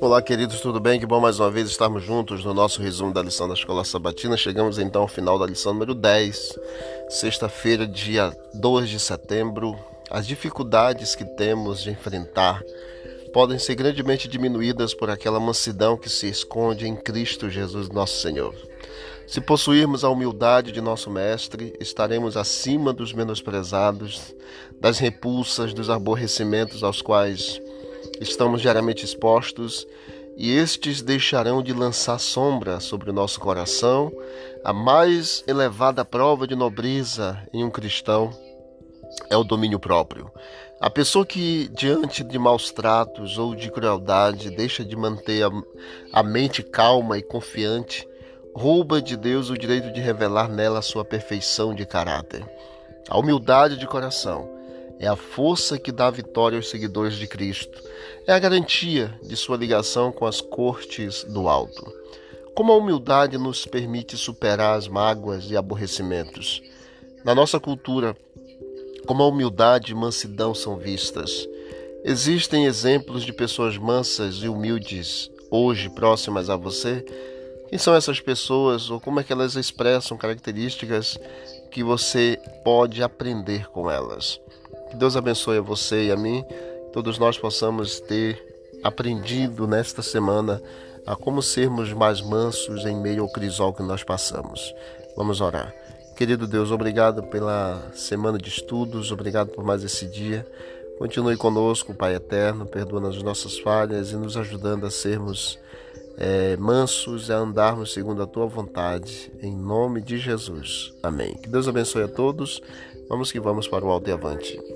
Olá, queridos, tudo bem? Que bom mais uma vez estarmos juntos no nosso resumo da lição da Escola Sabatina. Chegamos então ao final da lição número 10, sexta-feira, dia 2 de setembro. As dificuldades que temos de enfrentar podem ser grandemente diminuídas por aquela mansidão que se esconde em Cristo Jesus, nosso Senhor. Se possuirmos a humildade de nosso Mestre, estaremos acima dos menosprezados, das repulsas, dos aborrecimentos aos quais estamos diariamente expostos, e estes deixarão de lançar sombra sobre o nosso coração, a mais elevada prova de nobreza em um cristão é o domínio próprio. A pessoa que, diante de maus tratos ou de crueldade, deixa de manter a, a mente calma e confiante, rouba de Deus o direito de revelar nela a sua perfeição de caráter. A humildade de coração é a força que dá vitória aos seguidores de Cristo. É a garantia de sua ligação com as cortes do alto. Como a humildade nos permite superar as mágoas e aborrecimentos. Na nossa cultura, como a humildade e mansidão são vistas. Existem exemplos de pessoas mansas e humildes hoje próximas a você? Quem são essas pessoas ou como é que elas expressam características que você pode aprender com elas? Que Deus abençoe a você e a mim. Todos nós possamos ter aprendido nesta semana a como sermos mais mansos em meio ao crisol que nós passamos. Vamos orar. Querido Deus, obrigado pela semana de estudos, obrigado por mais esse dia. Continue conosco, Pai eterno, perdoando as nossas falhas e nos ajudando a sermos é, mansos, a andarmos segundo a tua vontade, em nome de Jesus. Amém. Que Deus abençoe a todos. Vamos que vamos para o alto e avante.